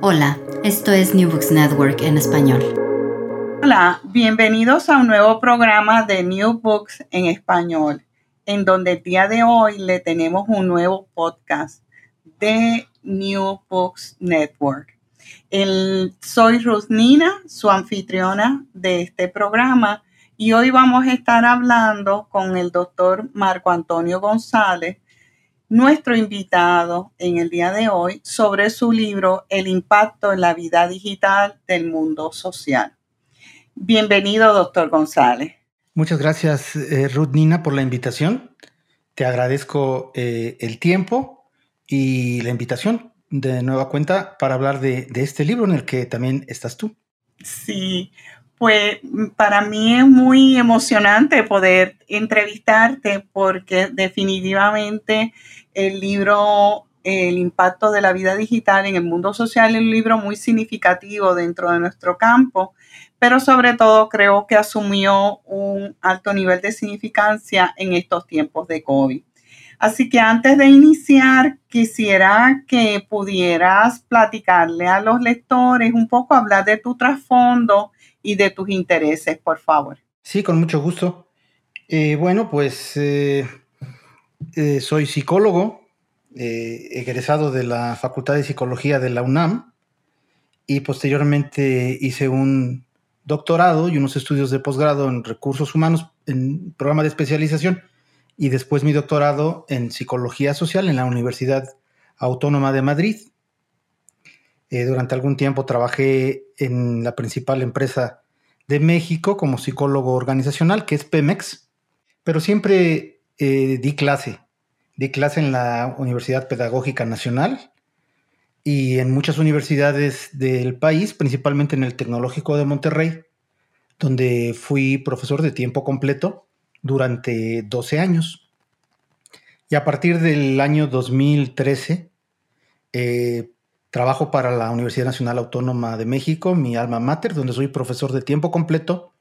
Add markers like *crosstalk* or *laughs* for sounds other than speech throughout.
Hola, esto es New Books Network en español. Hola, bienvenidos a un nuevo programa de New Books en español, en donde el día de hoy le tenemos un nuevo podcast de New Books Network. Soy Ruth Nina, su anfitriona de este programa, y hoy vamos a estar hablando con el doctor Marco Antonio González, nuestro invitado en el día de hoy, sobre su libro El impacto en la vida digital del mundo social. Bienvenido, doctor González. Muchas gracias, eh, Ruth Nina, por la invitación. Te agradezco eh, el tiempo y la invitación de nueva cuenta para hablar de, de este libro en el que también estás tú. Sí, pues para mí es muy emocionante poder entrevistarte porque definitivamente el libro El impacto de la vida digital en el mundo social es un libro muy significativo dentro de nuestro campo, pero sobre todo creo que asumió un alto nivel de significancia en estos tiempos de COVID. Así que antes de iniciar, quisiera que pudieras platicarle a los lectores un poco, hablar de tu trasfondo y de tus intereses, por favor. Sí, con mucho gusto. Eh, bueno, pues eh, eh, soy psicólogo, egresado de la Facultad de Psicología de la UNAM y posteriormente hice un doctorado y unos estudios de posgrado en recursos humanos en programa de especialización y después mi doctorado en psicología social en la Universidad Autónoma de Madrid. Eh, durante algún tiempo trabajé en la principal empresa de México como psicólogo organizacional, que es Pemex, pero siempre eh, di clase. Di clase en la Universidad Pedagógica Nacional y en muchas universidades del país, principalmente en el Tecnológico de Monterrey, donde fui profesor de tiempo completo durante 12 años. Y a partir del año 2013, eh, trabajo para la Universidad Nacional Autónoma de México, mi alma mater, donde soy profesor de tiempo completo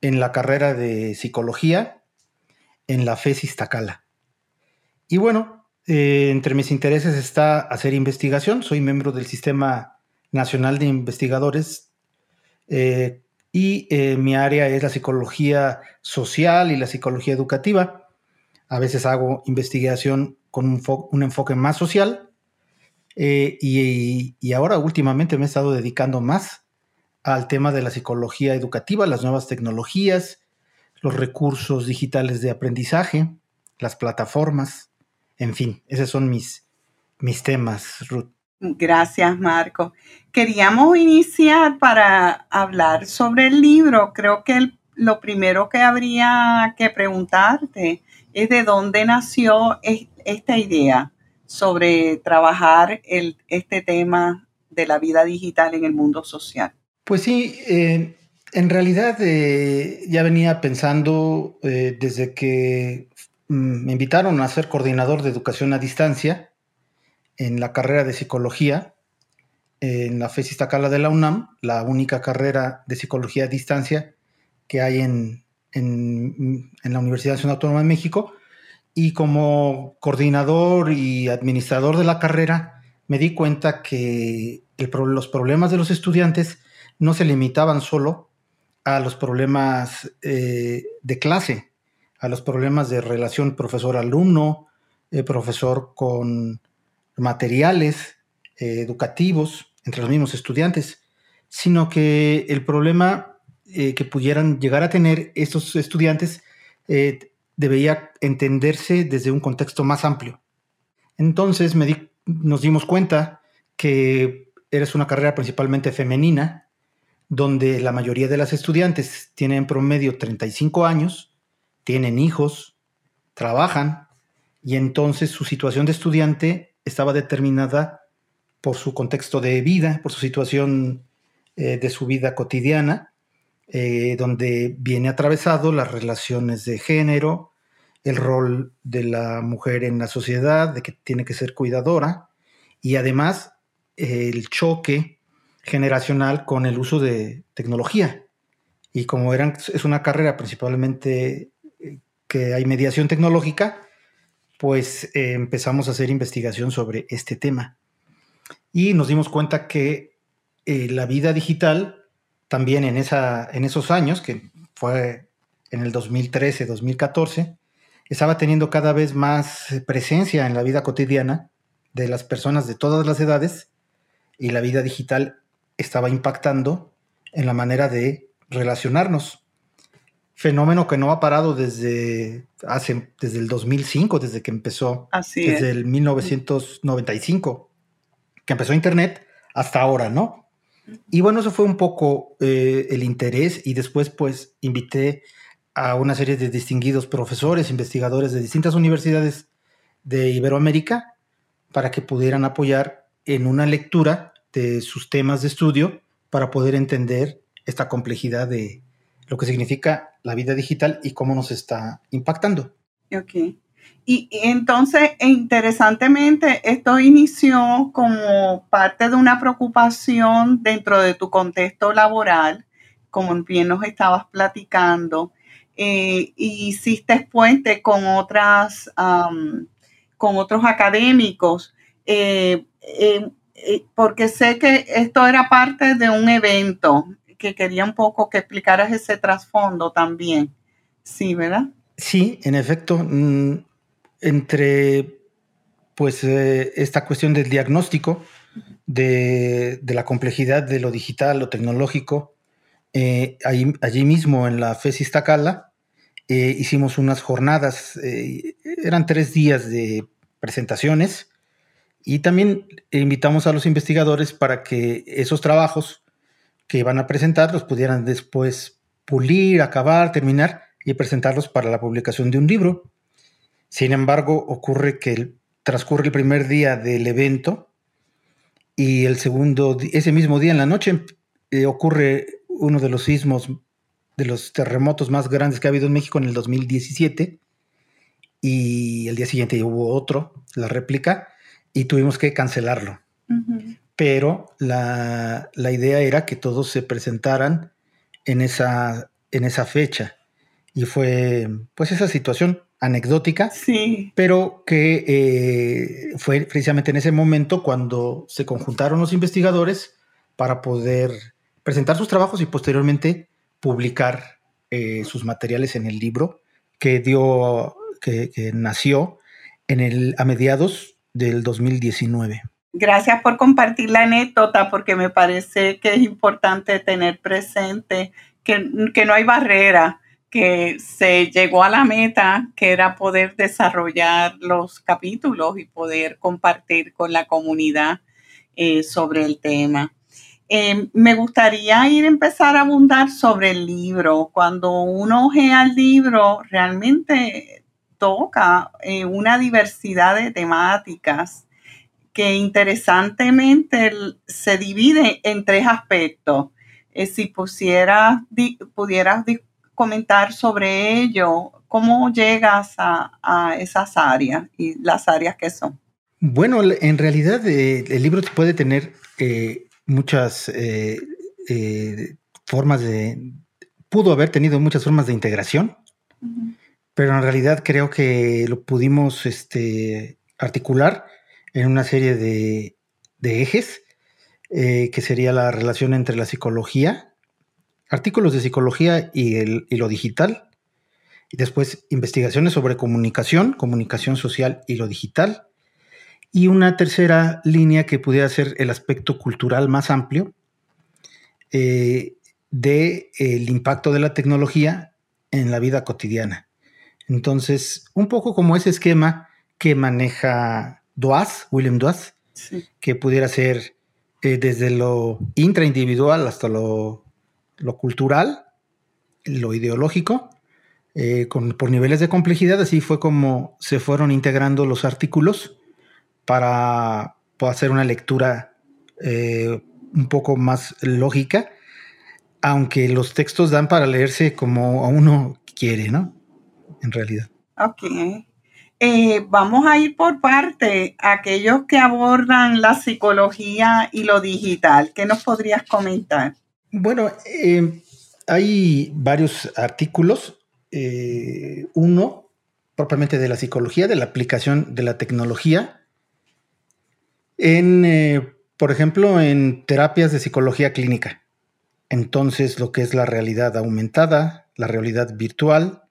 en la carrera de psicología en la FES Iztacala. Y bueno, eh, entre mis intereses está hacer investigación. Soy miembro del Sistema Nacional de Investigadores eh, y eh, mi área es la psicología social y la psicología educativa. A veces hago investigación con un, enfoque más social y, y, ahora últimamente me he estado dedicando más al tema de la psicología educativa, las nuevas tecnologías, los recursos digitales de aprendizaje, las plataformas, en fin, esos son mis, mis temas, Ruth. Gracias, Marco. Queríamos iniciar para hablar sobre el libro. Creo que lo primero que habría que preguntarte es de dónde nació esta idea sobre trabajar este tema de la vida digital en el mundo social. Pues sí, eh, en realidad eh, ya venía pensando eh, desde que mm, me invitaron a ser coordinador de educación a distancia en la carrera de psicología en la FES Iztacala de la UNAM, la única carrera de psicología a distancia que hay en, en, la Universidad Nacional Autónoma de México. Y como coordinador y administrador de la carrera, me di cuenta que los problemas de los estudiantes no se limitaban solo a los problemas eh, de clase, a los problemas de relación profesor-alumno, eh, profesor con materiales eh, educativos entre los mismos estudiantes, sino que el problema eh, que pudieran llegar a tener estos estudiantes debería entenderse desde un contexto más amplio. Entonces nos dimos cuenta que eres una carrera principalmente femenina, donde la mayoría de las estudiantes tienen en promedio 35 años, tienen hijos, trabajan, y entonces su situación de estudiante estaba determinada por su contexto de vida, por su situación eh, de su vida cotidiana, eh, donde viene atravesado las relaciones de género, el rol de la mujer en la sociedad, de que tiene que ser cuidadora, y además el choque generacional con el uso de tecnología. Y como eran, es una carrera principalmente eh, que hay mediación tecnológica, pues eh, empezamos a hacer investigación sobre este tema. Y nos dimos cuenta que eh, la vida digital, también en, esa, en esos años, que fue en el 2013, 2014, estaba teniendo cada vez más presencia en la vida cotidiana de las personas de todas las edades y la vida digital estaba impactando en la manera de relacionarnos. Fenómeno que no ha parado desde hace desde el 2005, desde que empezó, Así desde es. el 1995, que empezó Internet hasta ahora, ¿no? Y bueno, eso fue un poco eh, el interés y después pues invité a una serie de distinguidos profesores, investigadores de distintas universidades de Iberoamérica para que pudieran apoyar en una lectura de sus temas de estudio para poder entender esta complejidad de lo que significa la vida digital y cómo nos está impactando. Ok. Y, y entonces, e interesantemente, esto inició como parte de una preocupación dentro de tu contexto laboral, como bien nos estabas platicando, eh, y hiciste puente con otras, um, con otros académicos, eh, eh, porque sé que esto era parte de un evento que quería un poco que explicaras ese trasfondo también. Sí, ¿verdad? Sí, en efecto, mmm, entre pues eh, esta cuestión del diagnóstico de, de, la complejidad de lo digital, lo tecnológico, eh, allí mismo en la FES Iztacala eh, hicimos unas jornadas, eh, eran tres días de presentaciones y también invitamos a los investigadores para que esos trabajos que iban a presentar los pudieran después pulir, acabar, terminar y presentarlos para la publicación de un libro. Sin embargo, ocurre que transcurre el primer día del evento y el segundo, ese mismo día en la noche, eh, ocurre uno de los sismos, de los terremotos más grandes que ha habido en México en el 2017 y el día siguiente hubo otro, la réplica, y tuvimos que cancelarlo. Uh -huh. Pero la, la, idea era que todos se presentaran en esa, en esa fecha. Y fue pues esa situación anecdótica, sí. pero que eh, fue precisamente en ese momento cuando se conjuntaron los investigadores para poder presentar sus trabajos y posteriormente publicar eh, sus materiales en el libro que dio, que, que nació en el, a mediados del 2019. Gracias por compartir la anécdota porque me parece que es importante tener presente que, no hay barrera que se llegó a la meta, que era poder desarrollar los capítulos y poder compartir con la comunidad eh, sobre el tema. Eh, me gustaría ir a empezar a abundar sobre el libro. Cuando uno ojea el libro, realmente toca eh, una diversidad de temáticas que interesantemente se divide en tres aspectos. Eh, si pusiera, di, pudieras comentar sobre ello, ¿cómo llegas a, a, esas áreas y las áreas que son? Bueno, en realidad eh, el libro puede tener muchas formas de... pudo haber tenido muchas formas de integración, uh -huh. Pero en realidad creo que lo pudimos este, articular en una serie de, ejes, eh, que sería la relación entre la psicología, artículos de psicología y, lo digital, y después investigaciones sobre comunicación, comunicación social y lo digital, y una tercera línea que pudiera ser el aspecto cultural más amplio eh, del de impacto de la tecnología en la vida cotidiana. Entonces, un poco como ese esquema que maneja Doaz, William Doaz, sí. que pudiera ser eh, desde lo intraindividual hasta lo, lo cultural, lo ideológico, eh, con, por niveles de complejidad, así fue como se fueron integrando los artículos para, para hacer una lectura eh, un poco más lógica, aunque los textos dan para leerse como a uno quiere, ¿no? En realidad. Ok. Eh, vamos a ir por parte, aquellos que abordan la psicología y lo digital. ¿Qué nos podrías comentar? Bueno, eh, hay varios artículos. Eh, uno, propiamente de la psicología, de la aplicación de la tecnología en, por ejemplo, en terapias de psicología clínica. Entonces, lo que es la realidad aumentada, la realidad virtual,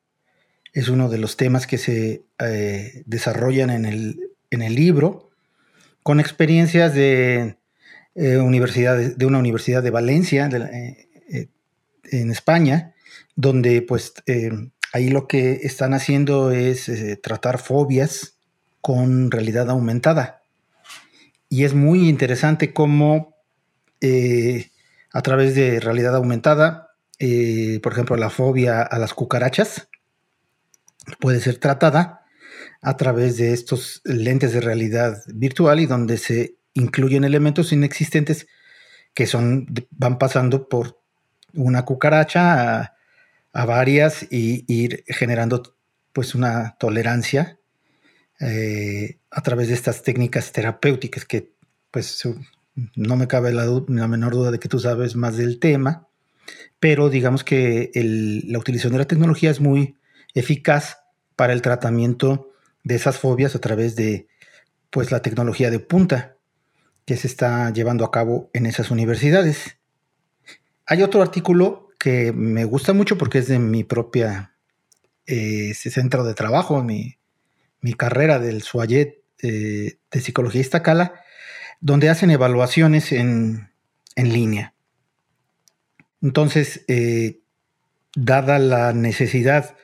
es uno de los temas que se eh, desarrollan en el, libro, con experiencias de, eh, de una universidad de Valencia, eh, en España, donde pues ahí lo que están haciendo es tratar fobias con realidad aumentada. Y es muy interesante cómo a través de realidad aumentada, por ejemplo, la fobia a las cucarachas, puede ser tratada a través de estos lentes de realidad virtual y donde se incluyen elementos inexistentes que son, van pasando por una cucaracha a, varias y, ir generando pues una tolerancia eh, a través de estas técnicas terapéuticas que pues no me cabe la, la, menor duda de que tú sabes más del tema, pero digamos que la utilización de la tecnología es muy eficaz para el tratamiento de esas fobias a través de pues la tecnología de punta que se está llevando a cabo en esas universidades. Hay otro artículo que me gusta mucho porque es de mi propia eh, centro de trabajo, mi, mi carrera del SUAYET eh, de Psicología Iztacala, donde hacen evaluaciones en, en línea. Entonces, eh, dada la necesidad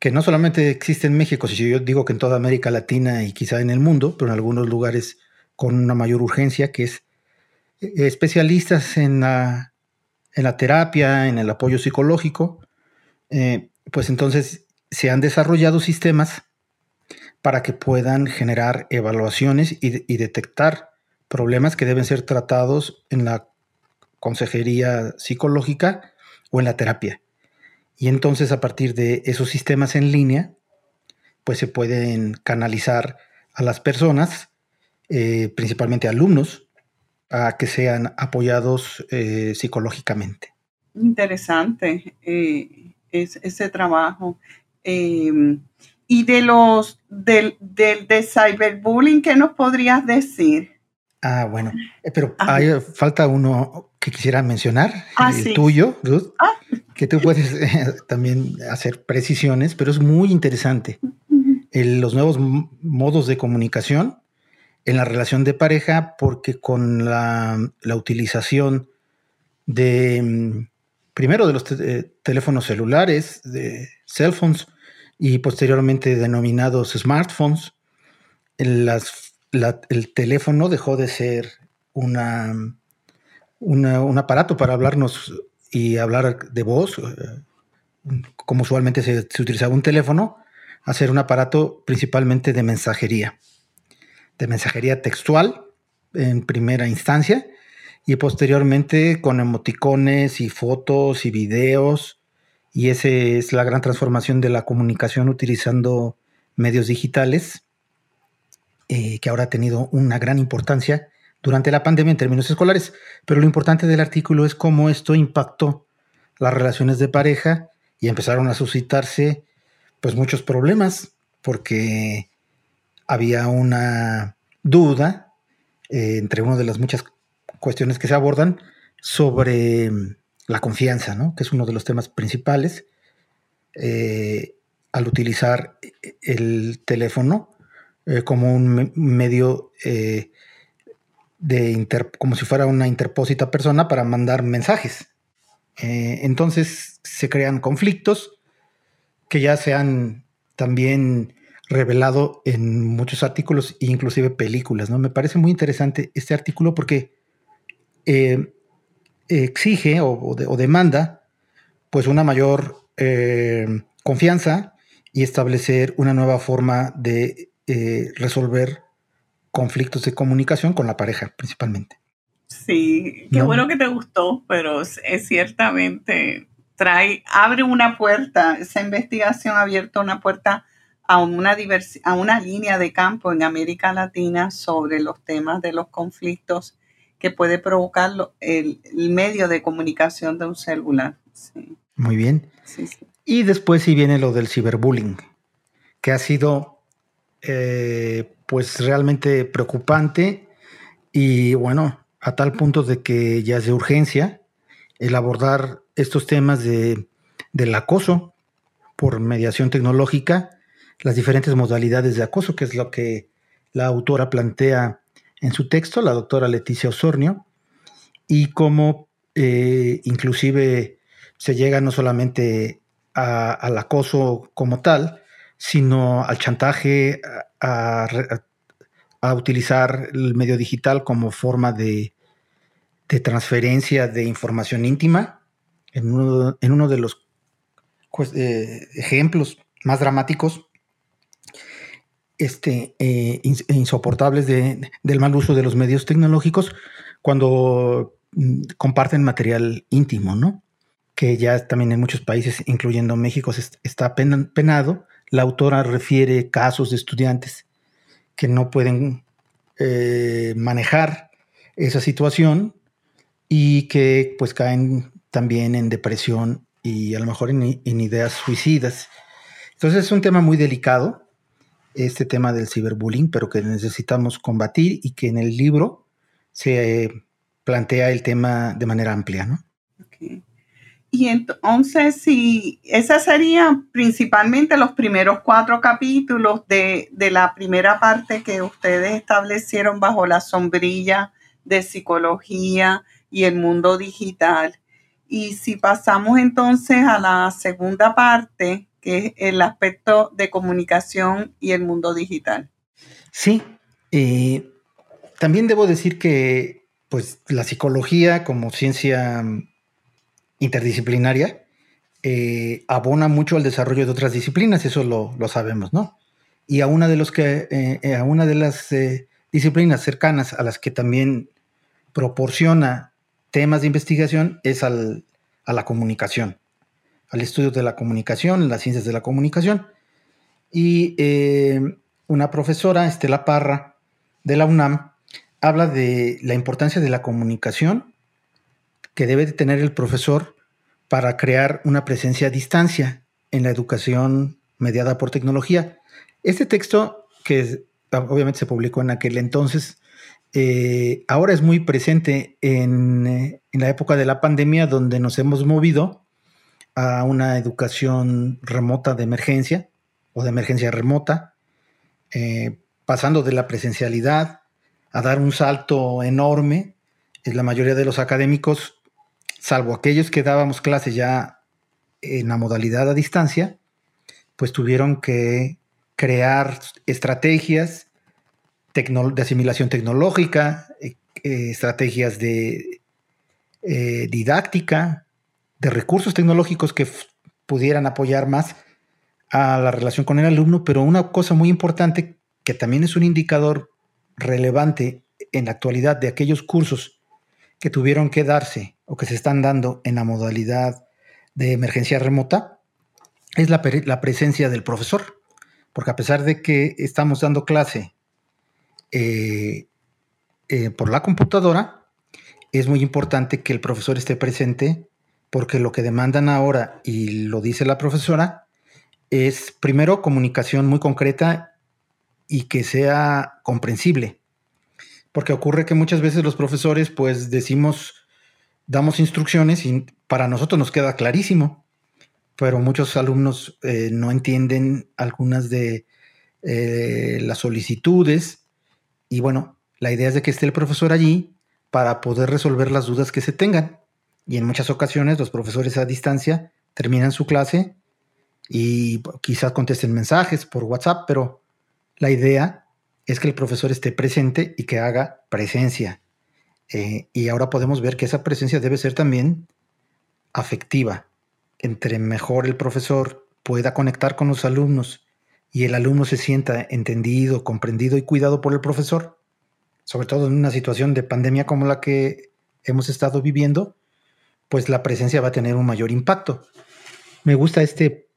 que no solamente existe en México, si yo digo que en toda América Latina y quizá en el mundo, pero en algunos lugares con una mayor urgencia, que es eh, especialistas en la, en la terapia, en el apoyo psicológico, eh, pues entonces se han desarrollado sistemas para que puedan generar evaluaciones y, y detectar problemas que deben ser tratados en la consejería psicológica o en la terapia. Y entonces a partir de esos sistemas en línea, pues se pueden canalizar a las personas, eh, principalmente alumnos, a que sean apoyados eh, psicológicamente. Interesante eh, ese trabajo. Em, y de los del, de cyberbullying, ¿qué nos podrías decir? Ah, bueno, pero hay, falta uno que quisiera mencionar, ah, el tuyo, Ruth. Ah, que tú puedes *laughs* eh, también hacer precisiones, pero es muy interesante. los nuevos modos de comunicación en la relación de pareja, porque con la, utilización de, mm, primero de los eh, teléfonos celulares, de cell phones, y posteriormente denominados smartphones, el teléfono dejó de ser una, un aparato para hablarnos y hablar de voz, eh, como usualmente se, utilizaba un teléfono, a ser un aparato principalmente de mensajería, de mensajería textual en primera instancia y posteriormente con emoticones y fotos y videos. Y esa es la gran transformación de la comunicación utilizando medios digitales eh, que ahora ha tenido una gran importancia durante la pandemia en términos escolares, pero lo importante del artículo es cómo esto impactó las relaciones de pareja y empezaron a suscitarse pues muchos problemas porque había una duda eh, entre una de las muchas cuestiones que se abordan sobre la confianza, ¿no? que es uno de los temas principales eh, al utilizar el teléfono eh, como un medio de como si fuera una interpósita persona para mandar mensajes. Eh, entonces se crean conflictos que ya se han también revelado en muchos artículos e inclusive películas. ¿no? Me parece muy interesante este artículo porque eh, exige o, demanda pues una mayor eh, confianza y establecer una nueva forma de resolver conflictos de comunicación con la pareja principalmente. Sí, qué bueno que te gustó, pero es, ciertamente trae, abre una puerta, esa investigación ha abierto una puerta a una, a una línea de campo en América Latina sobre los temas de los conflictos que puede provocar el, medio de comunicación de un celular. Muy bien. Y después sí viene lo del ciberbullying, que ha sido eh, pues realmente preocupante y bueno, a tal punto de que ya es de urgencia el abordar estos temas de, del acoso por mediación tecnológica, las diferentes modalidades de acoso, que es lo que la autora plantea en su texto, la doctora Leticia Osornio, y cómo eh, inclusive se llega no solamente al acoso como tal, sino al chantaje, a, utilizar el medio digital como forma de, transferencia de información íntima. En uno, de los pues, eh, ejemplos más dramáticos este, eh, insoportables del mal uso de los medios tecnológicos cuando mm, comparten material íntimo, ¿no? Que ya también en muchos países, incluyendo México, está penado. La autora refiere casos de estudiantes que no pueden eh, manejar esa situación y que pues caen también en depresión y a lo mejor en, en ideas suicidas. Entonces es un tema muy delicado este tema del ciberbullying, pero que necesitamos combatir y que en el libro se plantea el tema de manera amplia, ¿no? Y entonces, si esa sería principalmente los primeros cuatro capítulos de, de, la primera parte que ustedes establecieron bajo la sombrilla de psicología y el mundo digital. Y si pasamos entonces a la segunda parte, que es el aspecto de comunicación y el mundo digital. Sí, eh, también debo decir que pues, la psicología como ciencia interdisciplinaria eh, abona mucho al desarrollo de otras disciplinas, eso lo, sabemos, ¿no? Y a una de, los que, eh, a una de las disciplinas cercanas a las que también proporciona temas de investigación es a la comunicación al estudio de la comunicación, las ciencias de la comunicación. Y eh, una profesora, Estela Parra, de la UNAM, habla de la importancia de la comunicación que debe de tener el profesor para crear una presencia a distancia en la educación mediada por tecnología. Este texto, que obviamente se publicó en aquel entonces, eh, ahora es muy presente en, eh, en, la época de la pandemia, donde nos hemos movido a una educación remota de emergencia o de emergencia remota, eh, pasando de la presencialidad a dar un salto enorme. En la mayoría de los académicos, salvo aquellos que dábamos clases ya en la modalidad a distancia, pues tuvieron que crear estrategias de asimilación tecnológica, eh, eh, estrategias de didáctica, de recursos tecnológicos que pudieran apoyar más a la relación con el alumno, pero una cosa muy importante que también es un indicador relevante en la actualidad de aquellos cursos que tuvieron que darse o que se están dando en la modalidad de emergencia remota, es la, presencia del profesor. Porque a pesar de que estamos dando clase eh, eh, por la computadora, es muy importante que el profesor esté presente porque lo que demandan ahora, y lo dice la profesora, es primero comunicación muy concreta y que sea comprensible. Porque ocurre que muchas veces los profesores pues decimos, damos instrucciones y para nosotros nos queda clarísimo, pero muchos alumnos eh, no entienden algunas de eh, las solicitudes y bueno, la idea es de que esté el profesor allí para poder resolver las dudas que se tengan. Y en muchas ocasiones los profesores a distancia terminan su clase y quizás contesten mensajes por WhatsApp, pero la idea es que el profesor esté presente y que haga presencia. Eh, y ahora podemos ver que esa presencia debe ser también afectiva. Entre mejor el profesor pueda conectar con los alumnos y el alumno se sienta entendido, comprendido y cuidado por el profesor, sobre todo en una situación de pandemia como la que hemos estado viviendo, pues la presencia va a tener un mayor impacto. Me gusta este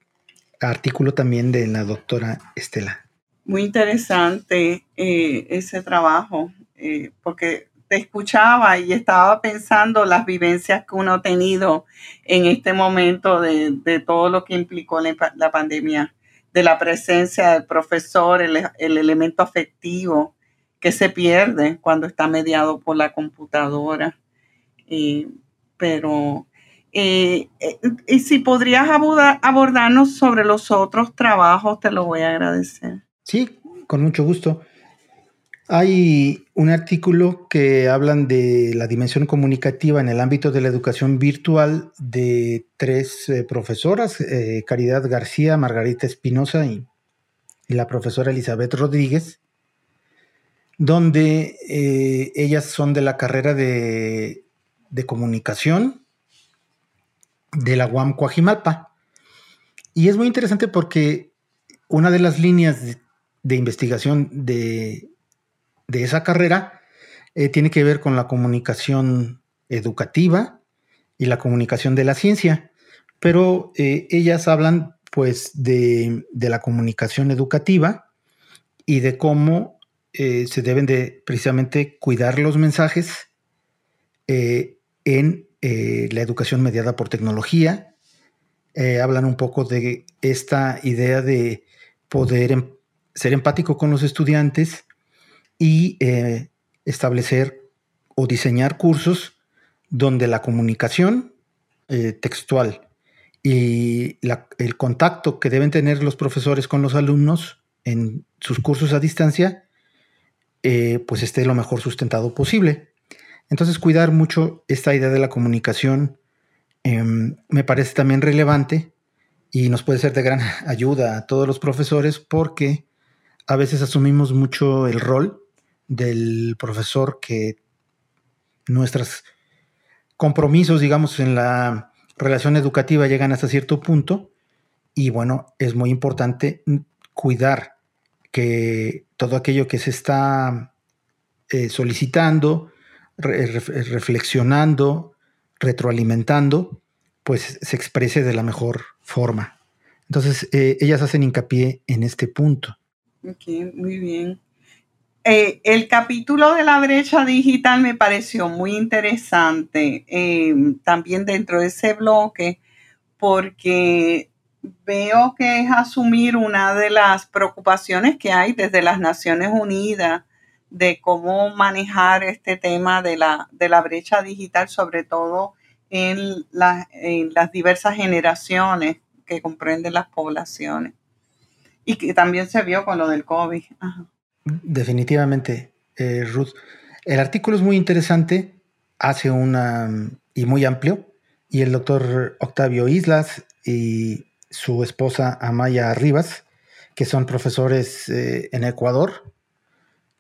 artículo también de la doctora Estela. Muy interesante eh, ese trabajo, eh, porque te escuchaba y estaba pensando las vivencias que uno ha tenido en este momento de, todo lo que implicó la, pandemia, de la presencia del profesor, el, elemento afectivo que se pierde cuando está mediado por la computadora. Pero eh, y si podrías abordarnos sobre los otros trabajos, te lo voy a agradecer. Sí, con mucho gusto. Hay un artículo que hablan de la dimensión comunicativa en el ámbito de la educación virtual de tres eh, profesoras, Caridad García, Margarita Espinosa y, la profesora Elizabeth Rodríguez, donde ellas son de la carrera de, de comunicación de la UAM Coajimalpa. Y es muy interesante porque una de las líneas de, investigación de, esa carrera eh, tiene que ver con la comunicación educativa y la comunicación de la ciencia, pero eh, ellas hablan pues de, la comunicación educativa y de cómo eh, se deben de precisamente cuidar los mensajes en la educación mediada por tecnología. Hablan un poco de esta idea de poder em, ser empático con los estudiantes y eh, establecer o diseñar cursos donde la comunicación textual y el contacto que deben tener los profesores con los alumnos en sus cursos a distancia, pues esté lo mejor sustentado posible. Entonces, cuidar mucho esta idea de la comunicación em, me parece también relevante y nos puede ser de gran *laughs* ayuda a todos los profesores porque a veces asumimos mucho el rol del profesor que nuestros compromisos, digamos, en la relación educativa llegan hasta cierto punto y bueno, es muy importante cuidar que todo aquello que se está eh, solicitando, reflexionando, retroalimentando, pues se exprese de la mejor forma. Entonces, eh, ellas hacen hincapié en este punto. Ok, muy bien. Eh, el capítulo de la brecha digital me pareció muy interesante em, también dentro de ese bloque porque veo que es asumir una de las preocupaciones que hay desde las Naciones Unidas de cómo manejar este tema de la, de la brecha digital, sobre todo en, las diversas generaciones que comprenden las poblaciones. Y que también se vio con lo del COVID. Definitivamente, eh, Ruth. El artículo es muy interesante, hace una y muy amplio, y el doctor Octavio Islas y su esposa Amaya Rivas, que son profesores eh, en Ecuador,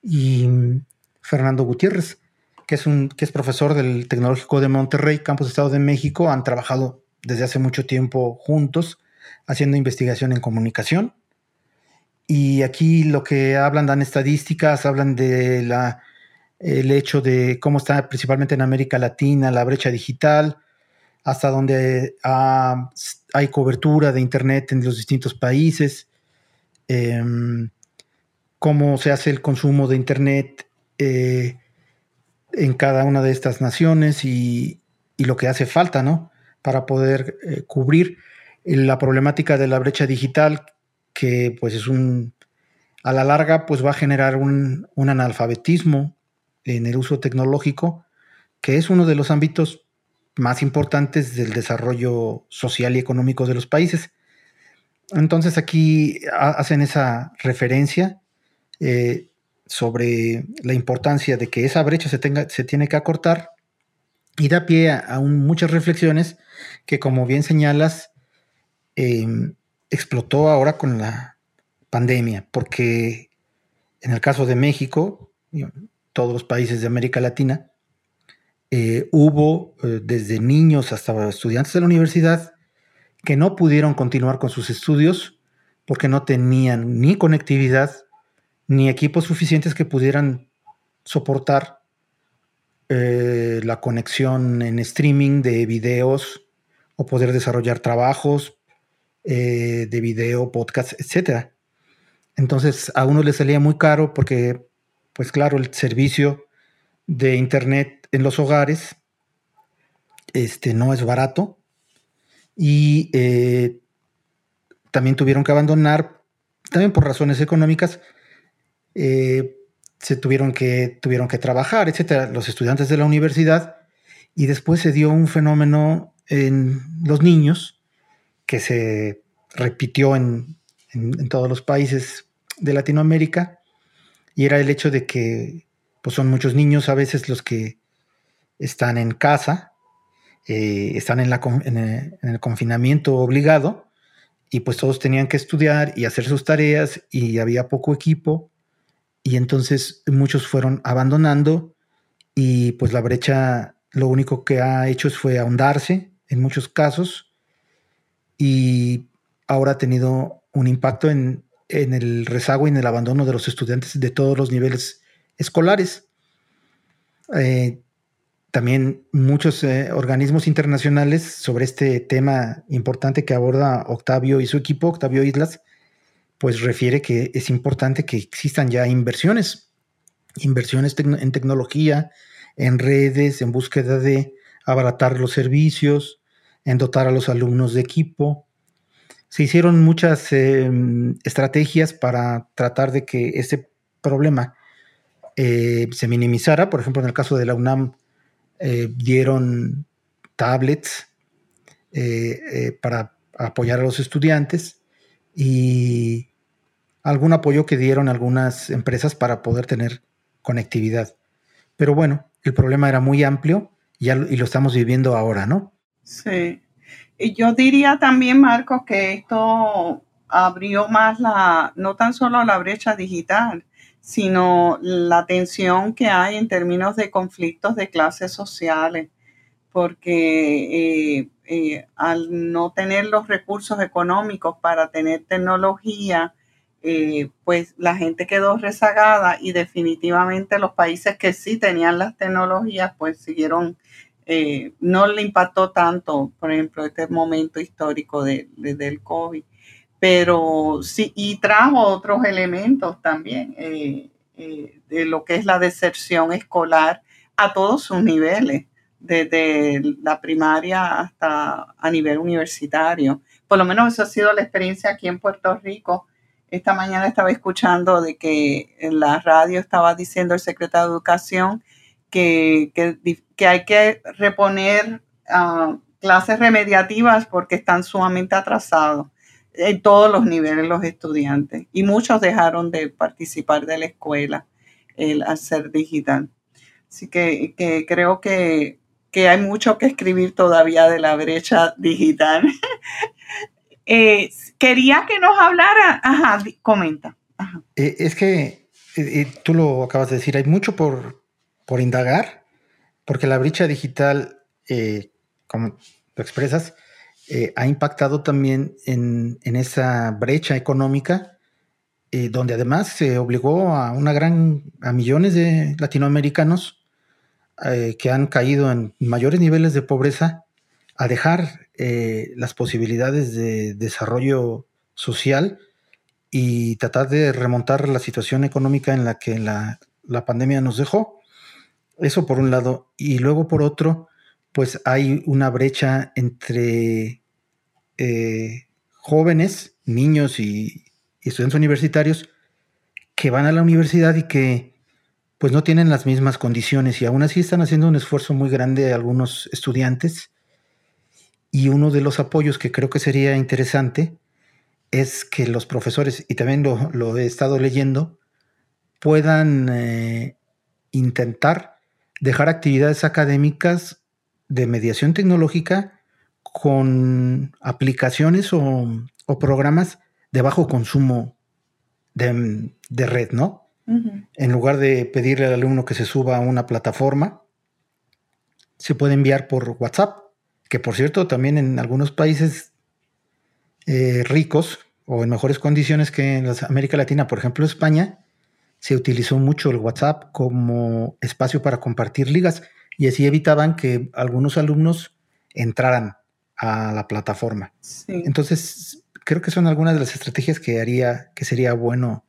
y Fernando Gutiérrez, que es, un, que es profesor del Tecnológico de Monterrey, Campus Estado de México. Han trabajado desde hace mucho tiempo juntos haciendo investigación en comunicación. Y aquí lo que hablan, dan estadísticas, hablan de la, el hecho de cómo está principalmente en América Latina la brecha digital, hasta donde hay cobertura de Internet en los distintos países. Em, cómo se hace el consumo de Internet eh, en cada una de estas naciones y, lo que hace falta, ¿no? Para poder eh, cubrir la problemática de la brecha digital, que pues es un, a la larga, pues va a generar un, un analfabetismo en el uso tecnológico, que es uno de los ámbitos más importantes del desarrollo social y económico de los países. Entonces aquí hacen esa referencia eh, sobre la importancia de que esa brecha se, tenga, se tiene que acortar y da pie a, muchas reflexiones que, como bien señalas, em, explotó ahora con la pandemia, porque en el caso de México, todos los países de América Latina, eh, hubo eh, desde niños hasta estudiantes de la universidad que no pudieron continuar con sus estudios porque no tenían ni conectividad ni equipos suficientes que pudieran soportar eh, la conexión en streaming de videos o poder desarrollar trabajos eh, de video, podcast, etc. Entonces a uno le salía muy caro porque, pues claro, el servicio de internet en los hogares este, no es barato y eh, también tuvieron que abandonar, también por razones económicas, eh, se tuvieron que, tuvieron que trabajar, etcétera, los estudiantes de la universidad, y después se dio un fenómeno en los niños que se repitió en, todos los países de Latinoamérica, y era el hecho de que pues son muchos niños a veces los que están en casa, eh, están en, en el confinamiento obligado, y pues todos tenían que estudiar y hacer sus tareas y había poco equipo y entonces muchos fueron abandonando y pues la brecha lo único que ha hecho fue ahondarse en muchos casos y ahora ha tenido un impacto en, el rezago y en el abandono de los estudiantes de todos los niveles escolares. Eh, también muchos eh, organismos internacionales sobre este tema importante que aborda Octavio y su equipo, Octavio Islas, pues refiere que es importante que existan ya inversiones, inversiones en tecnología, en redes, en búsqueda de abaratar los servicios, en dotar a los alumnos de equipo. Se hicieron muchas em, estrategias para tratar de que ese problema eh, se minimizara. Por ejemplo, en el caso de la UNAM, eh, dieron tablets eh, para apoyar a los estudiantes y algún apoyo que dieron algunas empresas para poder tener conectividad. Pero bueno, el problema era muy amplio y, y lo estamos viviendo ahora, ¿no? Sí. Y yo diría también, Marcos, que esto abrió más la, no tan solo la brecha digital, sino la tensión que hay en términos de conflictos de clases sociales, porque eh, eh, al no tener los recursos económicos para tener tecnología, eh, pues la gente quedó rezagada y definitivamente los países que sí tenían las tecnologías, pues siguieron, eh, no le impactó tanto, por ejemplo, este momento histórico de, del COVID, pero sí, y trajo otros elementos también eh, de lo que es la deserción escolar a todos sus niveles, desde la primaria hasta a nivel universitario. Por lo menos esa ha sido la experiencia aquí en Puerto Rico esta mañana estaba escuchando de que en la radio estaba diciendo el secretario de Educación que, hay que reponer ah, clases remediativas porque están sumamente atrasados en todos los niveles los estudiantes y muchos dejaron de participar de la escuela el hacer digital. Así que, creo que, que, hay mucho que escribir todavía de la brecha digital. *laughs* Eh, quería que nos hablara. Ajá, comenta. Eh, es que eh, tú lo acabas de decir, hay mucho por, por indagar, porque la brecha digital, como lo expresas, ha impactado también en, esa brecha económica, donde además se obligó a una gran, a millones de latinoamericanos que han caído en mayores niveles de pobreza a dejar eh, las posibilidades de desarrollo social y tratar de remontar la situación económica en la que la, pandemia nos dejó. Eso por un lado. Y luego por otro, pues hay una brecha entre eh, jóvenes, niños y, estudiantes universitarios que van a la universidad y que pues no tienen las mismas condiciones y aún así están haciendo un esfuerzo muy grande algunos estudiantes y uno de los apoyos que creo que sería interesante es que los profesores, y también lo, he estado leyendo, puedan eh, intentar dejar actividades académicas de mediación tecnológica con aplicaciones o, programas de bajo consumo de, red, ¿no? En lugar de pedirle al alumno que se suba a una plataforma, se puede enviar por WhatsApp que por cierto también en algunos países eh, ricos o en mejores condiciones que en América Latina, por ejemplo España, se utilizó mucho el WhatsApp como espacio para compartir ligas y así evitaban que algunos alumnos entraran a la plataforma. Entonces, creo que son algunas de las estrategias que haría que sería bueno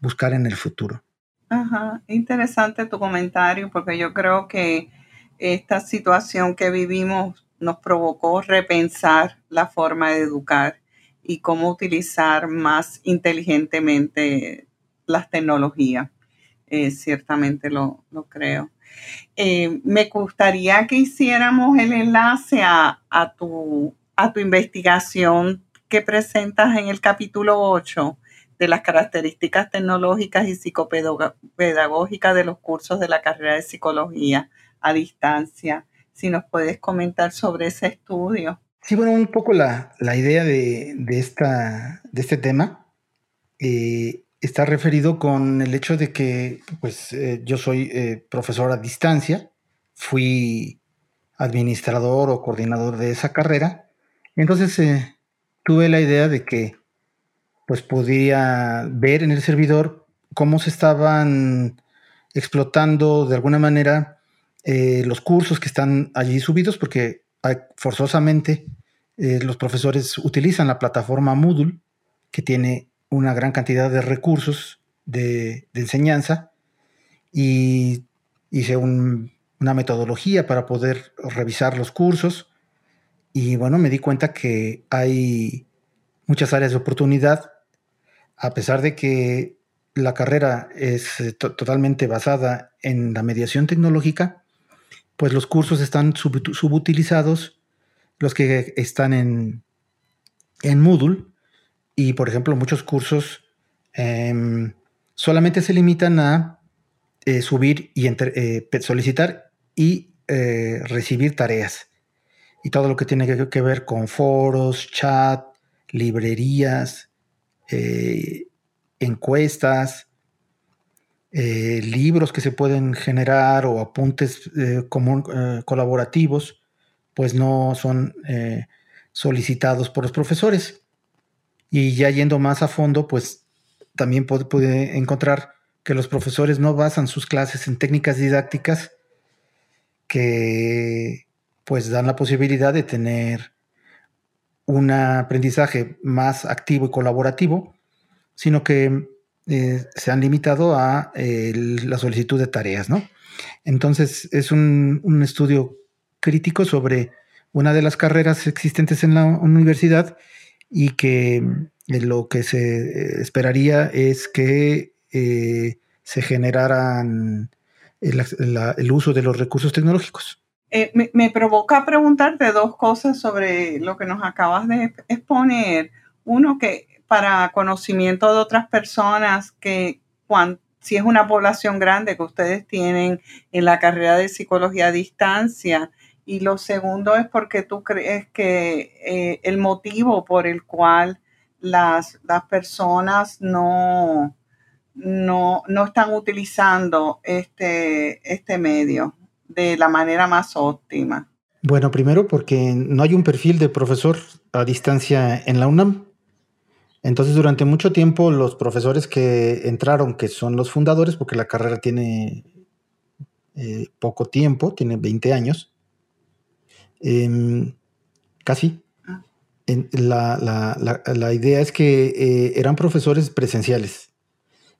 buscar en el futuro. Ajá, interesante tu comentario porque yo creo que esta situación que vivimos nos provocó repensar la forma de educar y cómo utilizar más inteligentemente las tecnologías. Eh, ciertamente lo, creo. Eh, me gustaría que hiciéramos el enlace a, tu, a tu investigación que presentas en el capítulo 8 de las características tecnológicas y psicopedagógicas de los cursos de la carrera de psicología a distancia. Si nos puedes comentar sobre ese estudio. Sí, bueno, un poco la, idea de, esta, de este tema eh, está referido con el hecho de que pues, eh, yo soy eh, profesor a distancia, fui administrador o coordinador de esa carrera, entonces eh, tuve la idea de que pues podía ver en el servidor cómo se estaban explotando de alguna manera los cursos que están allí subidos, porque forzosamente los profesores utilizan la plataforma Moodle, que tiene una gran cantidad de recursos de, enseñanza y hice una metodología para poder revisar los cursos. Y bueno, me di cuenta que hay muchas áreas de oportunidad, a pesar de que la carrera es eh, totalmente basada en la mediación tecnológica, pues los cursos están subutilizados, los que están en, en Moodle, y, por ejemplo, muchos cursos em, solamente se limitan a eh, subir y eh, solicitar y eh, recibir tareas. Y todo lo que tiene que, ver con foros, chat, librerías, encuestas, libros que se pueden generar o apuntes colaborativos, pues no son solicitados por los profesores. Y ya yendo más a fondo, pues también puede, encontrar que los profesores no basan sus clases en técnicas didácticas que pues dan la posibilidad de tener un aprendizaje más activo y colaborativo, sino que eh, se han limitado a la solicitud de tareas, ¿no? Entonces es un, un, estudio crítico una de las carreras existentes en la universidad y que eh, lo que se eh, esperaría es que eh, se generaran el, uso de los recursos tecnológicos. me, provoca preguntarte dos cosas sobre lo que nos acabas de exponer. Uno, que para conocimiento de otras personas, que si es una población grande que ustedes tienen en la carrera de psicología a distancia, y lo segundo es porque tú crees que eh, el motivo por el cual las, las personas no, no, están utilizando este, este medio de la manera más óptima. Bueno, primero porque no hay un perfil de profesor a distancia en la UNAM. Entonces, durante mucho tiempo, los profesores que entraron, que son los fundadores, porque la carrera tiene eh, poco tiempo, tiene 20 años, Em, casi. Ah. la, idea es que eh, eran profesores presenciales.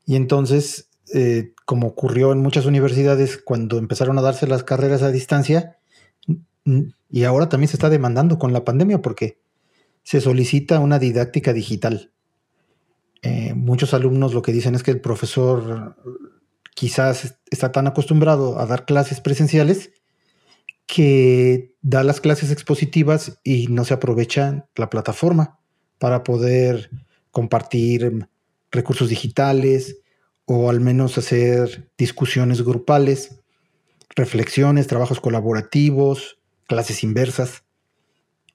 Y entonces, eh, como ocurrió en muchas universidades cuando empezaron a darse las carreras a distancia, y ahora también se está demandando con la pandemia porque se solicita una didáctica digital. Eh, muchos alumnos lo que dicen es que el profesor quizás está tan acostumbrado a dar clases presenciales que da las clases expositivas y no se aprovecha la plataforma para poder compartir recursos digitales o al menos hacer discusiones grupales, reflexiones, trabajos colaborativos, clases inversas.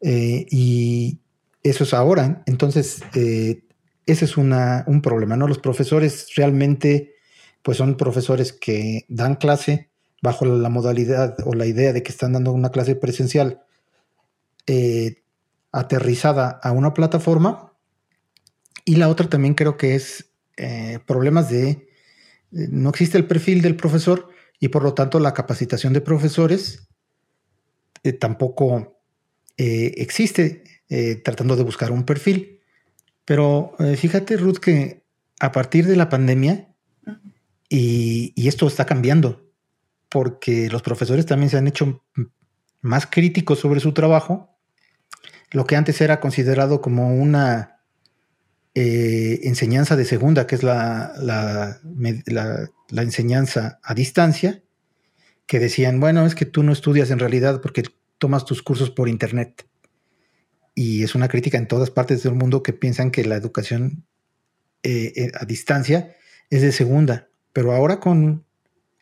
Eh, y eso es ahora. Entonces, eh, ese es un problema, ¿no? Los profesores realmente, pues son profesores que dan clase, bajo la modalidad o la idea de que están dando una clase presencial eh, aterrizada a una plataforma. Y la otra también creo que es eh, problemas de Eh, no existe el perfil del profesor y por lo tanto la capacitación de profesores eh, tampoco eh, existe tratando de buscar un perfil. Pero fíjate, Ruth, que a partir de la pandemia, y, y, esto está cambiando, porque los profesores también se han hecho más críticos sobre su trabajo, lo que antes era considerado como una eh, enseñanza de segunda, que es la, la, enseñanza a distancia, que decían, bueno, es que tú no estudias en realidad porque tomas tus cursos por internet. Y es una crítica en todas partes del mundo que piensan que la educación eh, eh, a distancia es de segunda. Pero ahora con,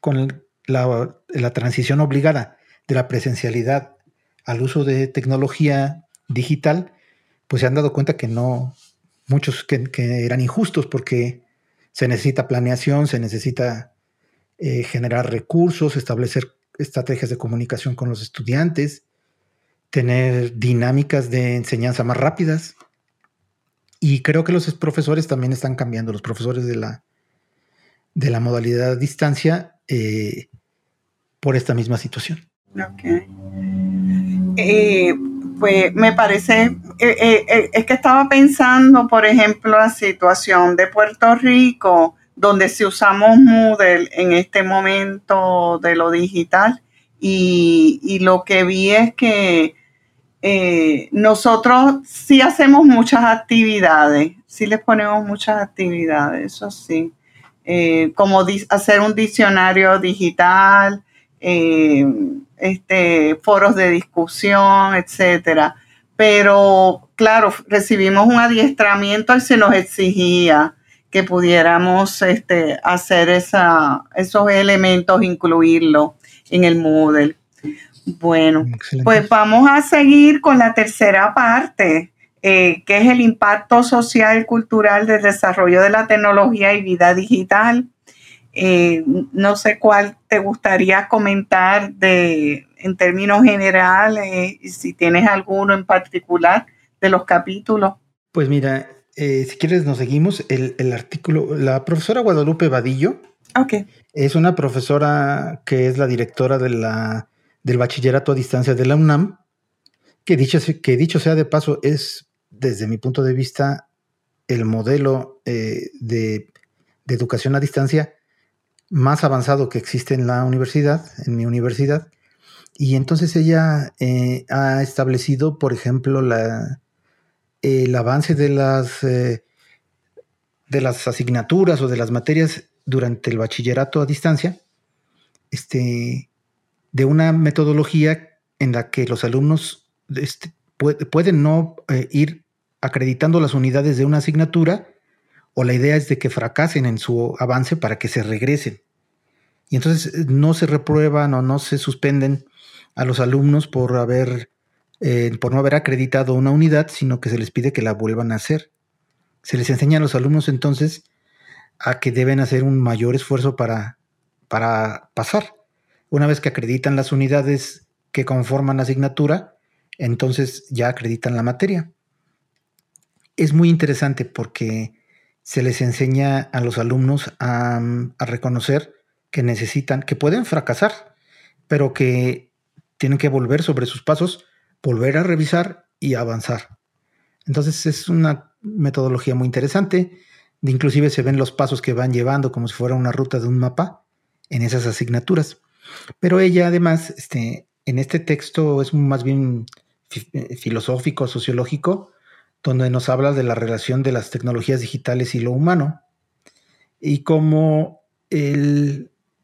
con la, transición obligada de la presencialidad al uso de tecnología digital, pues se han dado cuenta que no, muchos que, eran injustos porque se necesita planeación, se necesita eh, generar recursos, establecer estrategias de comunicación con los estudiantes, tener dinámicas de enseñanza más rápidas. Y creo que los profesores también están cambiando, los profesores de la, de la modalidad a distancia, eh, por esta misma situación. Ok. Eh, pues me parece, eh, eh, eh, es que estaba pensando, por ejemplo, la situación de Puerto Rico, donde si usamos Moodle en este momento de lo digital, y, lo que vi es que nosotros sí hacemos muchas actividades, sí les ponemos muchas actividades, eso sí, como hacer un diccionario digital, este, foros de discusión, etcétera. Pero claro, recibimos un adiestramiento y se nos exigía que pudiéramos este, hacer esa, esos elementos, incluirlo en el Moodle. Bueno, pues vamos a seguir con la tercera parte, eh, que es el impacto social y cultural del desarrollo de la tecnología y vida digital. Eh, no sé cuál te gustaría comentar de, en términos generales, si tienes alguno en particular de los capítulos. Pues mira, eh, si quieres nos seguimos. El, artículo, la profesora Guadalupe Vadillo okay. es una profesora que es la directora de la, del bachillerato a distancia de la UNAM, que dicho, que dicho sea de paso es, desde mi punto de vista, el modelo eh, de, de educación a distancia más avanzado que existe en la universidad, en mi universidad. Y entonces ella eh, ha establecido, por ejemplo, el avance de las, eh, de las asignaturas o de las materias durante el bachillerato a distancia, este, de una metodología en la que los alumnos este, pueden no eh, ir acreditando las unidades de una asignatura, o la idea es de que fracasen en su avance para que se regresen. Y entonces eh, no se reprueban o no se suspenden a los alumnos por haber eh, por no haber acreditado una unidad, sino que se les pide que la vuelvan a hacer. Se les enseña a los alumnos entonces a que deben hacer un mayor esfuerzo para, para pasar. Una vez que acreditan las unidades que conforman la asignatura, entonces ya acreditan la materia. Es muy interesante porque se les enseña a los alumnos a, a reconocer que necesitan, que pueden fracasar, pero que tienen que volver sobre sus pasos, volver a revisar y avanzar. Entonces es una metodología muy interesante. Inclusive se ven los pasos que van llevando como si fuera una ruta de un mapa en esas asignaturas. Pero ella además, este, en este texto es más bien eh, filosófico, sociológico, donde nos habla de la relación de las tecnologías digitales y lo humano y cómo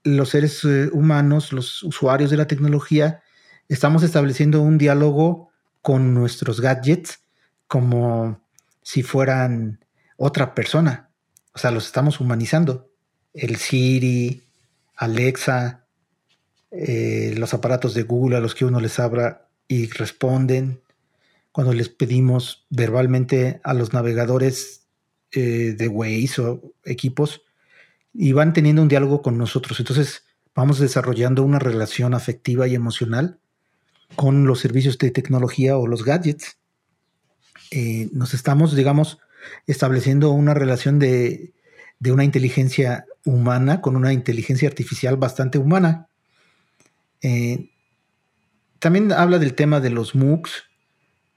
los seres eh, humanos, los usuarios de la tecnología, estamos estableciendo un diálogo con nuestros gadgets como si fueran otra persona. O sea, los estamos humanizando. El Siri, Alexa, eh, los aparatos de Google a los que uno les habla y responden. Cuando les pedimos verbalmente a los navegadores eh, de Waze o equipos, y van teniendo un diálogo con nosotros. Entonces vamos desarrollando una relación afectiva y emocional con los servicios de tecnología o los gadgets. Eh, nos estamos, digamos, estableciendo una relación de, una inteligencia humana, con una inteligencia artificial bastante humana. Eh, también habla del tema de los MOOCs,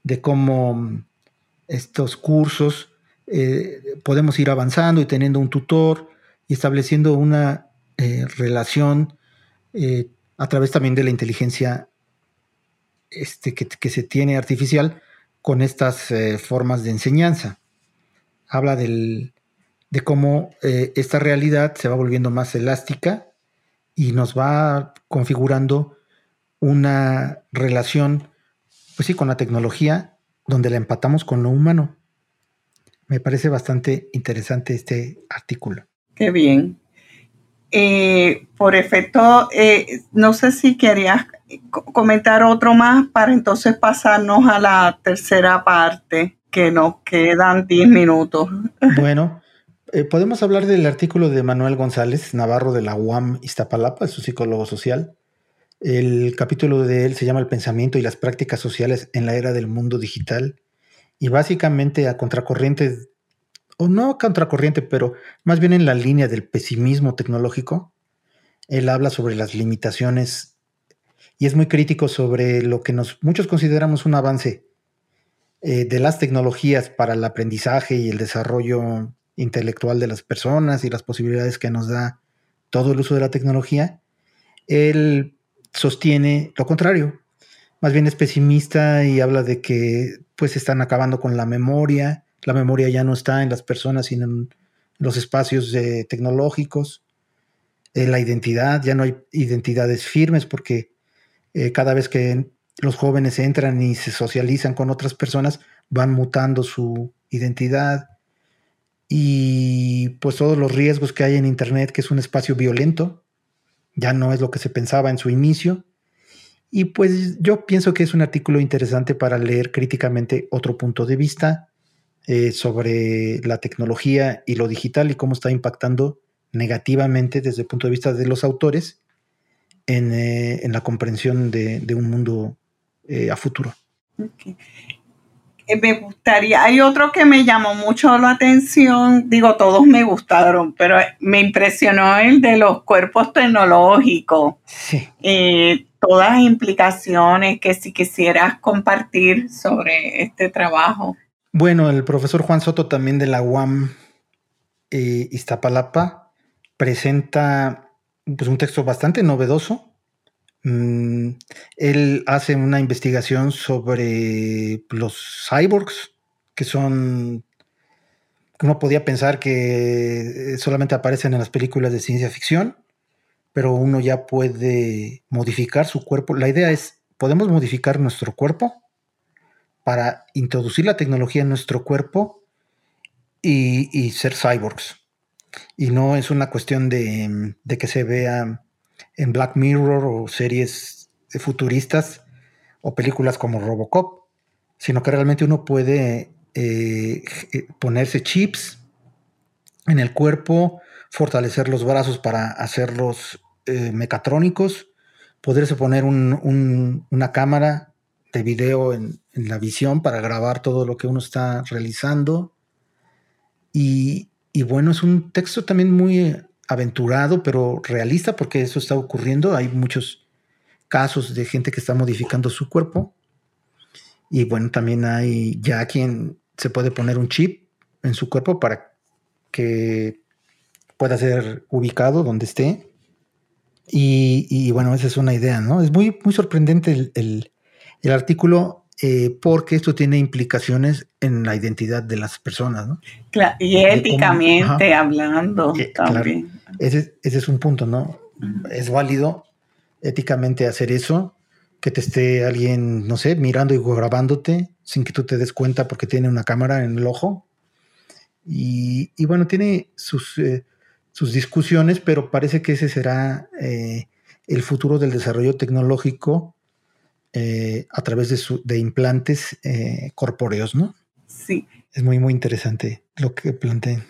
de cómo estos cursos eh, podemos ir avanzando y teniendo un tutor y estableciendo una eh, relación a través también de la inteligencia este, que, se tiene artificial con estas formas de enseñanza. Habla del, de cómo esta realidad se va volviendo más elástica y nos va configurando una relación, pues sí, con la tecnología, donde la empatamos con lo humano. Me parece bastante interesante este artículo. Qué bien. Eh, por efecto, eh, no sé si querías comentar otro más para entonces pasarnos a la tercera parte, que nos quedan 10 minutos. *laughs* Bueno, eh, podemos hablar del artículo de Manuel González Navarro de la UAM Iztapalapa, su psicólogo social, el capítulo de él se llama El pensamiento y las prácticas sociales en la era del mundo digital. Y básicamente a contracorriente, o no a contracorriente, pero más bien en la línea del pesimismo tecnológico, él habla sobre las limitaciones y es muy crítico sobre lo que nos, muchos consideramos un avance eh, de las tecnologías para el aprendizaje y el desarrollo intelectual de las personas y las posibilidades que nos da todo el uso de la tecnología. Él sostiene lo contrario. Más bien es pesimista y habla de que pues están acabando con la memoria. La memoria ya no está en las personas, sino en los espacios tecnológicos. Eh, la identidad, ya no hay identidades firmes porque eh, cada vez que los jóvenes entran y se socializan con otras personas, van mutando su identidad. Y pues todos los riesgos que hay en Internet, que es un espacio violento, ya no es lo que se pensaba en su inicio. Y pues yo pienso que es un artículo interesante para leer críticamente otro punto de vista eh, sobre la tecnología y lo digital y cómo está impactando negativamente desde el punto de vista de los autores en, eh, la comprensión de, un mundo eh, a futuro. Me gustaría, hay otro que me llamó mucho la atención, digo, todos me gustaron, pero me impresionó el de los cuerpos tecnológicos. Sí. Eh, todas las implicaciones que si quisieras compartir sobre este trabajo. Bueno, el profesor Juan Soto también de la UAM eh, Iztapalapa presenta pues, un texto bastante novedoso Mm, él hace una investigación sobre los cyborgs, que son, uno podía pensar que solamente aparecen en las películas de ciencia ficción, pero uno ya puede modificar su cuerpo. La idea es, podemos modificar nuestro cuerpo para introducir la tecnología en nuestro cuerpo y, ser cyborgs. Y no es una cuestión de, de que se vea en Black Mirror o series futuristas o películas como Robocop, sino que realmente uno puede eh, eh, ponerse chips en el cuerpo, fortalecer los brazos para hacerlos eh, mecatrónicos, poderse poner una cámara de video en, la visión para grabar todo lo que uno está realizando. Y bueno, es un texto también muy aventurado, pero realista, porque eso está ocurriendo. Hay muchos casos de gente que está modificando su cuerpo. Y bueno, también hay ya quien se puede poner un chip en su cuerpo para que pueda ser ubicado donde esté. Y, bueno, esa es una idea, ¿no? Es muy, muy sorprendente el, artículo eh, porque esto tiene implicaciones en la identidad de las personas, ¿no? y éticamente hablando eh, también. Ese, es un punto, ¿no? Es válido éticamente hacer eso, que te esté alguien, no sé, mirando y grabándote sin que tú te des cuenta porque tiene una cámara en el ojo. Y, bueno, tiene sus, eh, sus discusiones, pero parece que ese será eh, el futuro del desarrollo tecnológico eh, a través de, su, de implantes corpóreos, ¿no? Sí. Es muy, muy interesante lo que planteé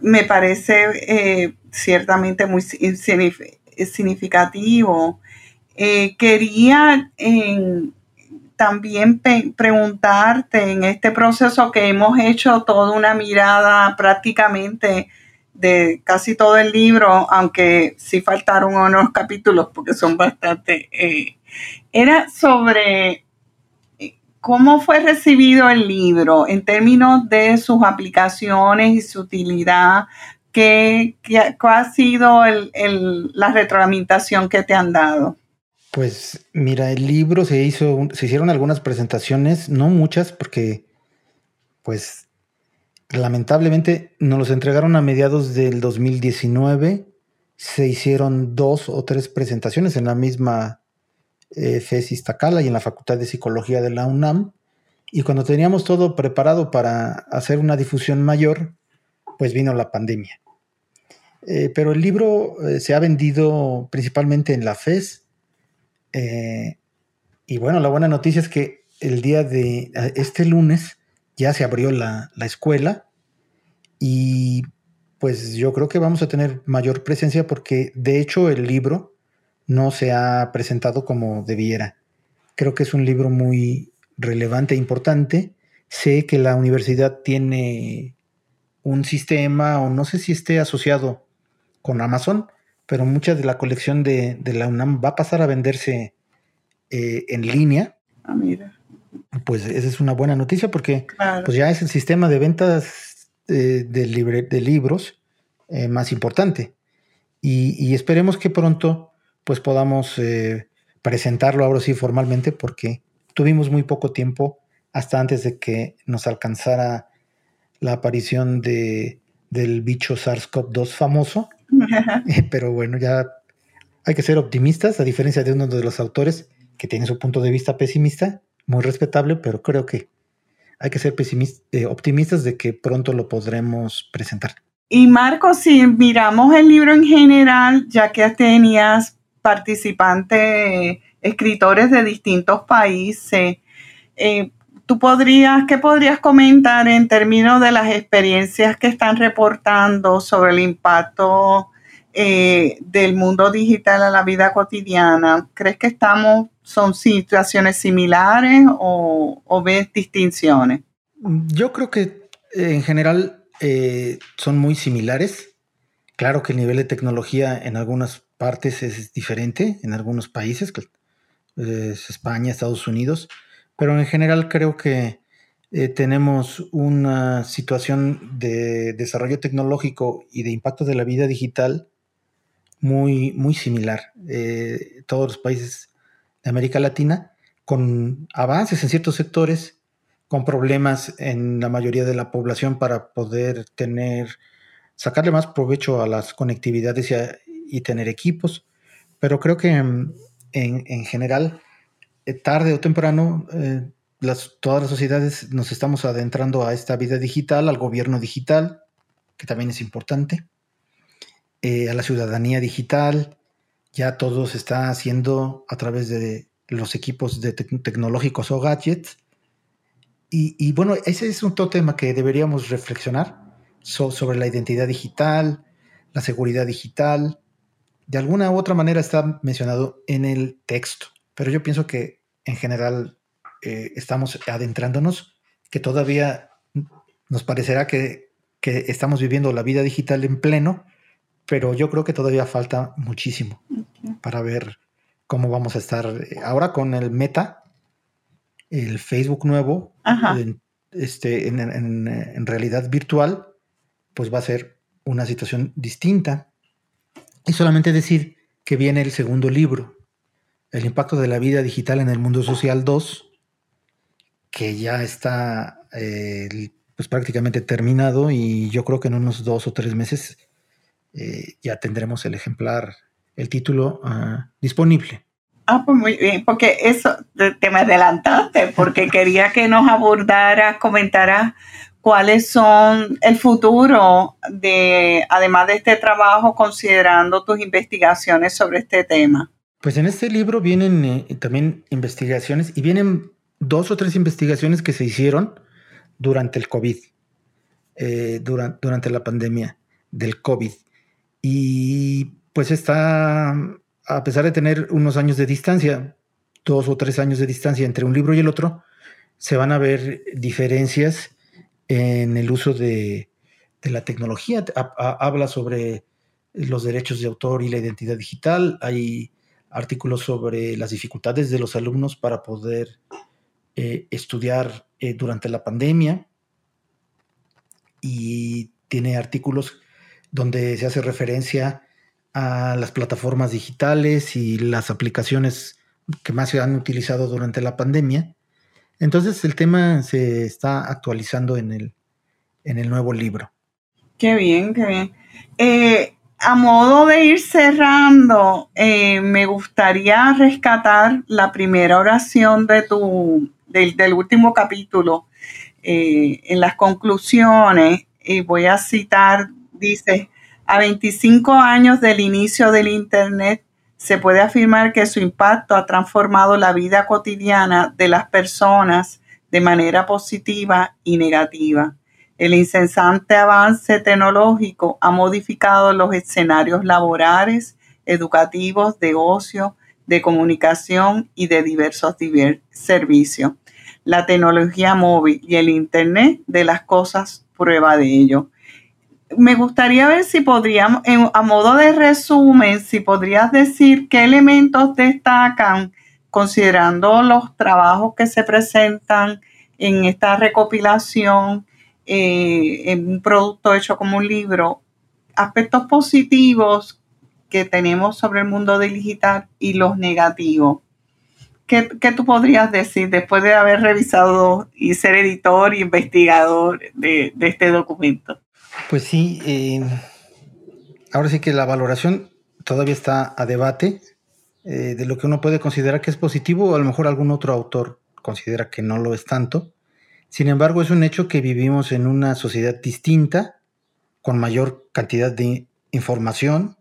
me parece eh, ciertamente muy significativo. Eh, quería también preguntarte en este proceso que hemos hecho toda una mirada prácticamente de casi todo el libro, aunque sí faltaron unos capítulos porque son bastante, eh, era sobre eh, cómo fue recibido el libro en términos de sus aplicaciones y su utilidad, qué, ha sido la retroalimentación que te han dado. Pues mira, el libro se hizo, se hicieron algunas presentaciones, no muchas, porque pues lamentablemente nos los entregaron a mediados del 2019. Se hicieron dos o tres presentaciones en la misma eh, FES Tacala y en la Facultad de Psicología de la UNAM. Y cuando teníamos todo preparado para hacer una difusión mayor, pues vino la pandemia. Eh, pero el libro eh, se ha vendido principalmente en la FES. Eh, y bueno, la buena noticia es que el día de este lunes ya se abrió la, escuela y pues yo creo que vamos a tener mayor presencia porque de hecho el libro no se ha presentado como debiera. Creo que es un libro muy relevante e importante. Sé que la universidad tiene un sistema, o no sé si esté asociado con Amazon, pero mucha de la colección de, la UNAM va a pasar a venderse eh, en línea. Ah, mira pues esa es una buena noticia porque pues ya es el sistema de ventas eh, de, libros eh, más importante. Y, esperemos que pronto pues podamos eh, presentarlo ahora sí formalmente porque tuvimos muy poco tiempo hasta antes de que nos alcanzara la aparición de, del bicho SARS-CoV-2 famoso. *laughs* Pero bueno, ya hay que ser optimistas, a diferencia de uno de los autores que tiene su punto de vista pesimista muy respetable, pero creo que hay que ser eh, optimistas de que pronto lo podremos presentar. Y Marco, si miramos el libro en general, ya que tenías participantes, escritores de distintos países, eh, ¿tú podrías, qué podrías comentar en términos de las experiencias que están reportando sobre el impacto eh, del mundo digital a la vida cotidiana? ¿Crees que estamos son situaciones similares o, ves distinciones? Yo creo que en general eh, son muy similares. Claro que el nivel de tecnología en algunas es diferente, en algunos países, es España, Estados Unidos, pero en general creo que eh, tenemos una situación de desarrollo tecnológico y de impacto de la vida digital muy, muy similar. Eh, todos los países de América Latina, con avances en ciertos sectores, con problemas en la mayoría de la población para poder tener, sacarle más provecho a las conectividades y, tener equipos. Pero creo que mm, en, general, eh, tarde o temprano, eh, las, todas las sociedades nos estamos adentrando a esta vida digital, al gobierno digital, que también es importante, eh, a la ciudadanía digital, ya todo se está haciendo a través de los equipos de tecnológicos o gadgets. Y, bueno, ese es un tema que deberíamos reflexionar sobre la identidad digital, la seguridad digital. De alguna u otra manera está mencionado en el texto, pero yo pienso que en general eh, estamos adentrándonos, que todavía nos parecerá que, que estamos viviendo la vida digital en pleno, pero yo creo que todavía falta muchísimo para ver cómo vamos a estar eh, ahora con el Meta, el Facebook nuevo, en, este, en, realidad virtual, pues va a ser una situación distinta. Y solamente decir que viene el segundo libro, El impacto de la vida digital en el mundo social 2, que ya está eh, pues prácticamente terminado y yo creo que en unos dos o tres meses eh, ya tendremos el ejemplar, el título ah, disponible. Ah, pues muy bien, porque eso te me adelantaste, porque quería que nos abordaras, comentaras cuáles son el futuro de, además de este trabajo, considerando tus investigaciones sobre este tema. Pues en este libro vienen eh, también investigaciones y vienen dos o tres investigaciones que se hicieron durante el COVID, eh, durante, durante la pandemia del COVID. Y pues está, a pesar de tener unos años de distancia, dos o tres años de distancia entre un libro y el otro, se van a ver diferencias en el uso de, la tecnología. habla sobre los derechos de autor y la identidad digital. Hay artículos sobre las dificultades de los alumnos para poder eh, estudiar eh, durante la pandemia. Y tiene artículos donde se hace referencia a las plataformas digitales y las aplicaciones que más se han utilizado durante la pandemia. Entonces el tema se está actualizando en el, en el nuevo libro. Qué bien, qué bien. Eh, a modo de ir cerrando, eh, me gustaría rescatar la primera oración de tu, del, último capítulo. Eh, en las conclusiones, y voy a citar, dice, a 25 años del inicio del Internet, se puede afirmar que su impacto ha transformado la vida cotidiana de las personas de manera positiva y negativa. El incesante avance tecnológico ha modificado los escenarios laborales, educativos, de ocio, de comunicación y de diversos servicios. La tecnología móvil y el Internet de las cosas prueba de ello me gustaría ver si podríamos, a modo de resumen, si podrías decir qué elementos destacan considerando los trabajos que se presentan en esta recopilación, eh, en un producto hecho como un libro, aspectos positivos que tenemos sobre el mundo digital y los negativos. ¿Qué, tú podrías decir después de haber revisado y ser editor y investigador de este documento? Pues sí, eh, ahora sí que la valoración todavía está a debate eh, de lo que uno puede considerar que es positivo o a lo mejor algún otro autor considera que no lo es tanto. Sin embargo, es un hecho que vivimos en una sociedad distinta, con mayor cantidad de información,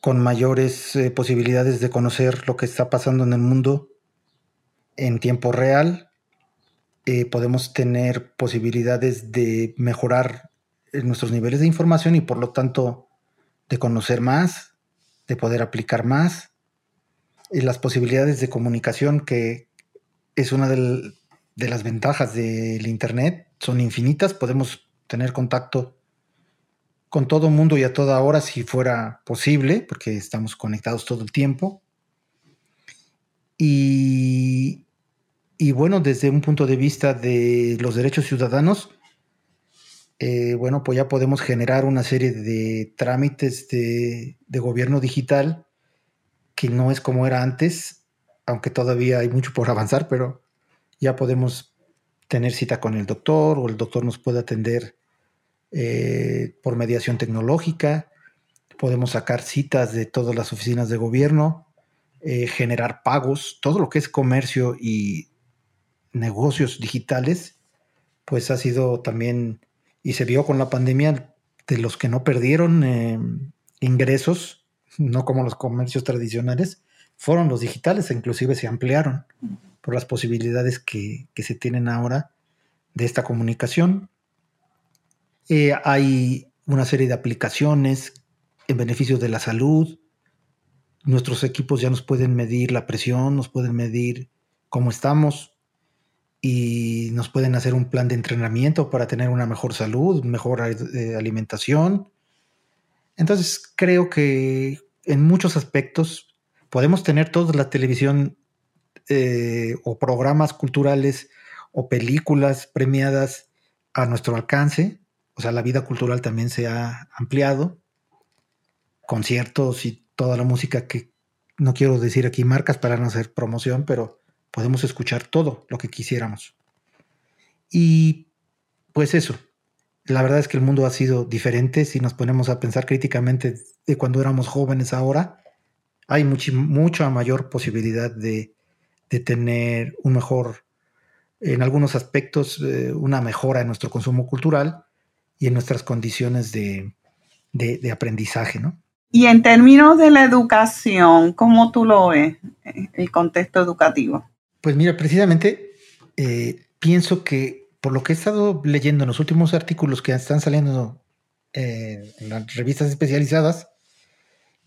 con mayores eh, posibilidades de conocer lo que está pasando en el mundo en tiempo real. podemos tener posibilidades de mejorar nuestros niveles de información y por lo tanto de conocer más, de poder aplicar más, y las posibilidades de comunicación que es una de las ventajas del Internet, son infinitas, podemos tener contacto con todo mundo y a toda hora si fuera posible, porque estamos conectados todo el tiempo. Y bueno, desde un punto de vista de los derechos ciudadanos, eh, bueno, pues ya podemos generar una serie de trámites de, gobierno digital que no es como era antes, aunque todavía hay mucho por *laughs* avanzar, pero ya podemos tener cita con el doctor o el doctor nos puede atender eh, por mediación tecnológica, podemos sacar citas de todas las oficinas de gobierno, eh, generar pagos, todo lo que es comercio y negocios digitales, pues ha sido también y se vio con la pandemia de los que no perdieron eh, ingresos, no como los comercios tradicionales, fueron los digitales, e inclusive se ampliaron por las posibilidades que, se tienen ahora de esta comunicación. Eh, hay una serie de aplicaciones en beneficio de la salud. Nuestros equipos ya nos pueden medir la presión, nos pueden medir cómo estamos, y nos pueden hacer un plan de entrenamiento para tener una mejor salud, mejor eh, alimentación. Entonces creo que en muchos aspectos podemos tener toda la televisión eh, o programas culturales o películas premiadas a nuestro alcance. O sea, la vida cultural también se ha ampliado. Conciertos y toda la música que no quiero decir aquí marcas para no hacer promoción, pero podemos escuchar todo lo que quisiéramos. Y pues eso, la verdad es que el mundo ha sido diferente si nos ponemos a pensar críticamente de cuando éramos jóvenes ahora. Hay mucha mayor posibilidad de, tener un mejor, en algunos aspectos, eh, una mejora en nuestro consumo cultural y en nuestras condiciones de, de aprendizaje, ¿no? Y en términos de la educación, ¿cómo tú lo ves, el contexto educativo? Pues mira, precisamente eh, pienso que por lo que he estado leyendo en los últimos artículos que están saliendo eh, en las revistas especializadas,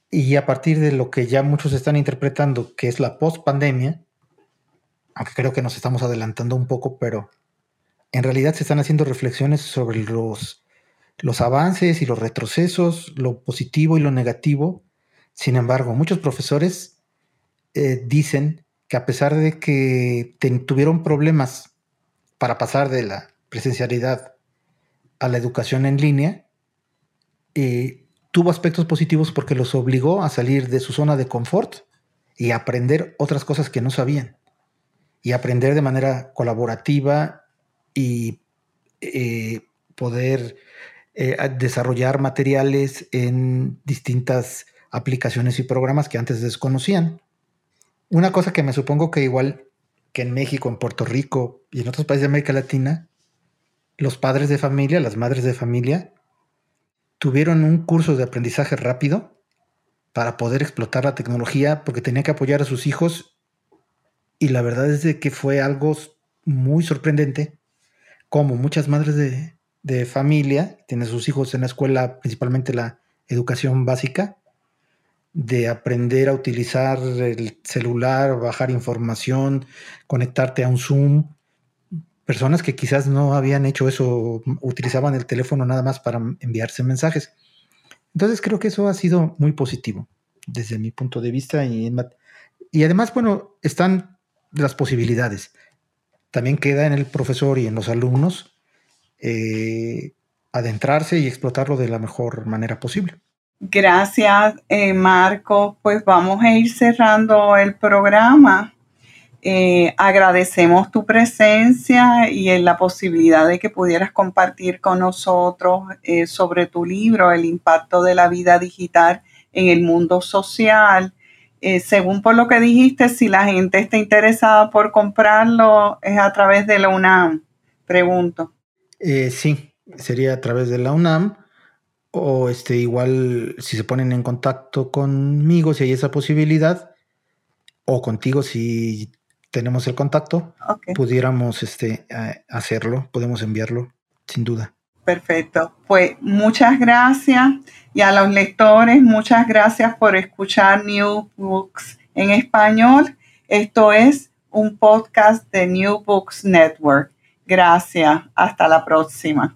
y a partir de lo que ya muchos están interpretando, que es la post-pandemia, aunque creo que nos estamos adelantando un poco, pero en realidad se están haciendo reflexiones sobre los los avances y los retrocesos, lo positivo y lo negativo. Sin embargo, muchos profesores eh, dicen que a pesar de que tuvieron problemas para pasar de la presencialidad a la educación en línea, eh, tuvo aspectos positivos porque los obligó a salir de su zona de confort y aprender otras cosas que no sabían. Y aprender de manera colaborativa y eh, poder eh, desarrollar materiales en distintas aplicaciones y programas que antes desconocían. Una cosa que me supongo que igual que en México, en Puerto Rico y en otros países de América Latina, los padres de familia, las madres de familia, tuvieron un curso de aprendizaje rápido para poder explotar la tecnología porque tenía que apoyar a sus hijos y la verdad es de que fue algo muy sorprendente como muchas madres de, de familia, tienen sus hijos en la escuela, principalmente la educación básica, de aprender a utilizar el celular, bajar información, conectarte a un Zoom, personas que quizás no habían hecho eso, utilizaban el teléfono nada más para enviarse mensajes. Entonces creo que eso ha sido muy positivo desde mi punto de vista y, además, bueno, están las posibilidades. También queda en el profesor y en los alumnos eh, adentrarse y explotarlo de la mejor manera posible. Gracias, eh, Marco. Pues vamos a ir cerrando el programa. Eh, agradecemos tu presencia y la posibilidad de que pudieras compartir con nosotros eh, sobre tu libro, El impacto de la vida digital en el mundo social. Eh, según por lo que dijiste, si la gente está interesada por comprarlo, es a través de la UNAM. Pregunto. sí, sería a través de la UNAM o este igual si se ponen en contacto conmigo si hay esa posibilidad o contigo si tenemos el contacto, pudiéramos este, hacerlo, podemos enviarlo, sin duda. Perfecto. Pues muchas gracias y a los lectores, muchas gracias por escuchar New Books en español. Esto es un podcast de New Books Network. Gracias. Hasta la próxima.